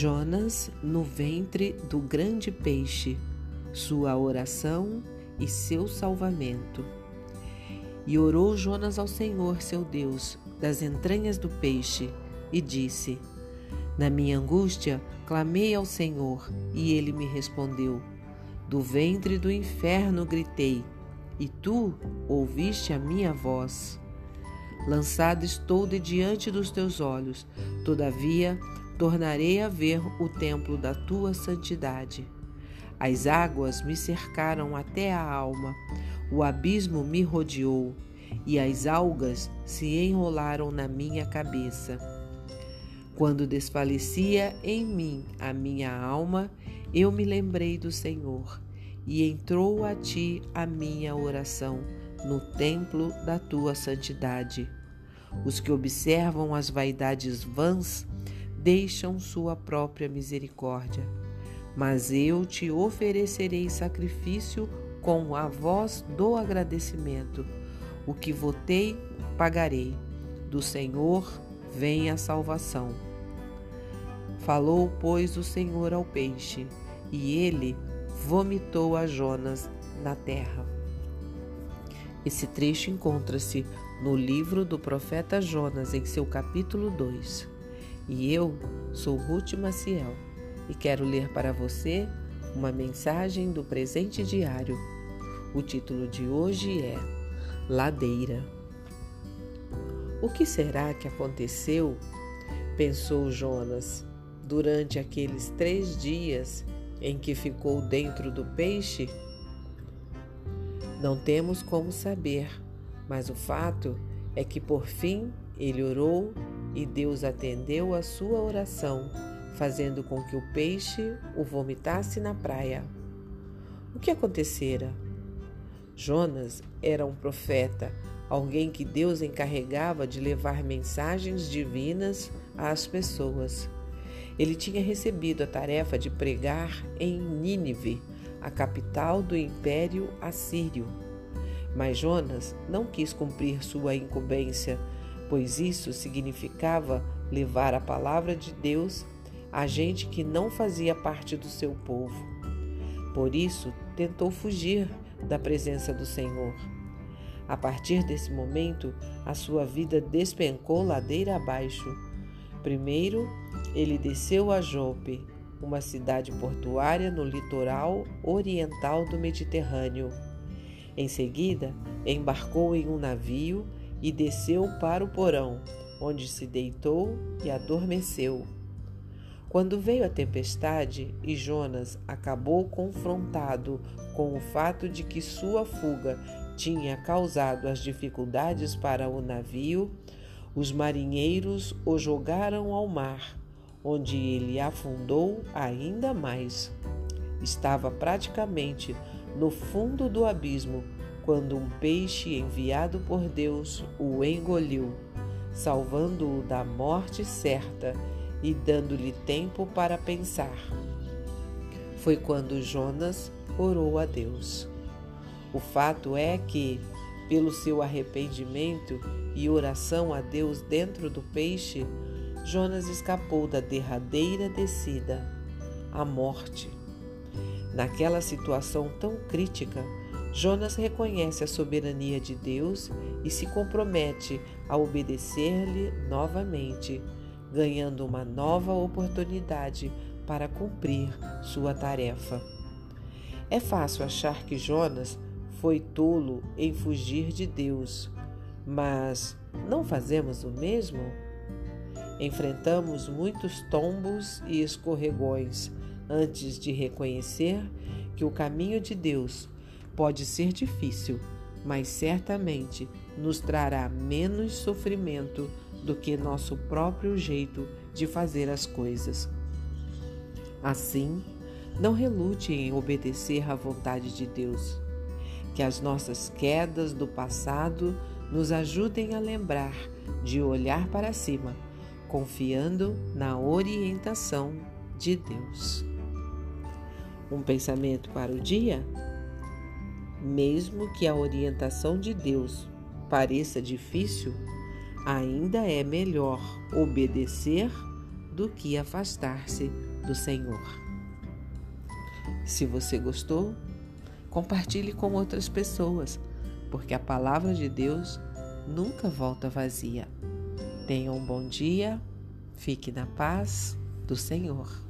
Jonas no ventre do grande peixe, sua oração e seu salvamento. E orou Jonas ao Senhor, seu Deus, das entranhas do peixe, e disse: Na minha angústia clamei ao Senhor, e ele me respondeu. Do ventre do inferno gritei, e tu ouviste a minha voz. Lançado estou de diante dos teus olhos, todavia tornarei a ver o templo da tua santidade. As águas me cercaram até a alma, o abismo me rodeou, e as algas se enrolaram na minha cabeça. Quando desfalecia em mim a minha alma, eu me lembrei do Senhor, e entrou a ti a minha oração no templo da tua santidade. Os que observam as vaidades vãs deixam sua própria misericórdia. Mas eu te oferecerei sacrifício com a voz do agradecimento. O que votei, pagarei. Do Senhor vem a salvação. Falou, pois, o Senhor ao peixe, e ele vomitou a Jonas na terra. Esse trecho encontra-se no livro do profeta Jonas, em seu capítulo 2. E eu sou Ruth Maciel e quero ler para você uma mensagem do presente diário. O título de hoje é Ladeira. O que será que aconteceu? pensou Jonas durante aqueles três dias em que ficou dentro do peixe? Não temos como saber, mas o fato é que por fim ele orou e Deus atendeu a sua oração, fazendo com que o peixe o vomitasse na praia. O que acontecera? Jonas era um profeta, alguém que Deus encarregava de levar mensagens divinas às pessoas. Ele tinha recebido a tarefa de pregar em Nínive, a capital do Império Assírio. Mas Jonas não quis cumprir sua incumbência pois isso significava levar a palavra de Deus a gente que não fazia parte do seu povo. Por isso, tentou fugir da presença do Senhor. A partir desse momento, a sua vida despencou ladeira abaixo. Primeiro, ele desceu a Jope, uma cidade portuária no litoral oriental do Mediterrâneo. Em seguida, embarcou em um navio e desceu para o porão, onde se deitou e adormeceu. Quando veio a tempestade e Jonas acabou confrontado com o fato de que sua fuga tinha causado as dificuldades para o navio, os marinheiros o jogaram ao mar, onde ele afundou ainda mais. Estava praticamente no fundo do abismo quando um peixe enviado por Deus o engoliu, salvando-o da morte certa e dando-lhe tempo para pensar. Foi quando Jonas orou a Deus. O fato é que, pelo seu arrependimento e oração a Deus dentro do peixe, Jonas escapou da derradeira descida, a morte. Naquela situação tão crítica, Jonas reconhece a soberania de Deus e se compromete a obedecer-lhe novamente, ganhando uma nova oportunidade para cumprir sua tarefa. É fácil achar que Jonas foi tolo em fugir de Deus, mas não fazemos o mesmo? Enfrentamos muitos tombos e escorregões antes de reconhecer que o caminho de Deus Pode ser difícil, mas certamente nos trará menos sofrimento do que nosso próprio jeito de fazer as coisas. Assim, não relute em obedecer à vontade de Deus. Que as nossas quedas do passado nos ajudem a lembrar de olhar para cima, confiando na orientação de Deus. Um pensamento para o dia? Mesmo que a orientação de Deus pareça difícil, ainda é melhor obedecer do que afastar-se do Senhor. Se você gostou, compartilhe com outras pessoas, porque a palavra de Deus nunca volta vazia. Tenha um bom dia, fique na paz do Senhor.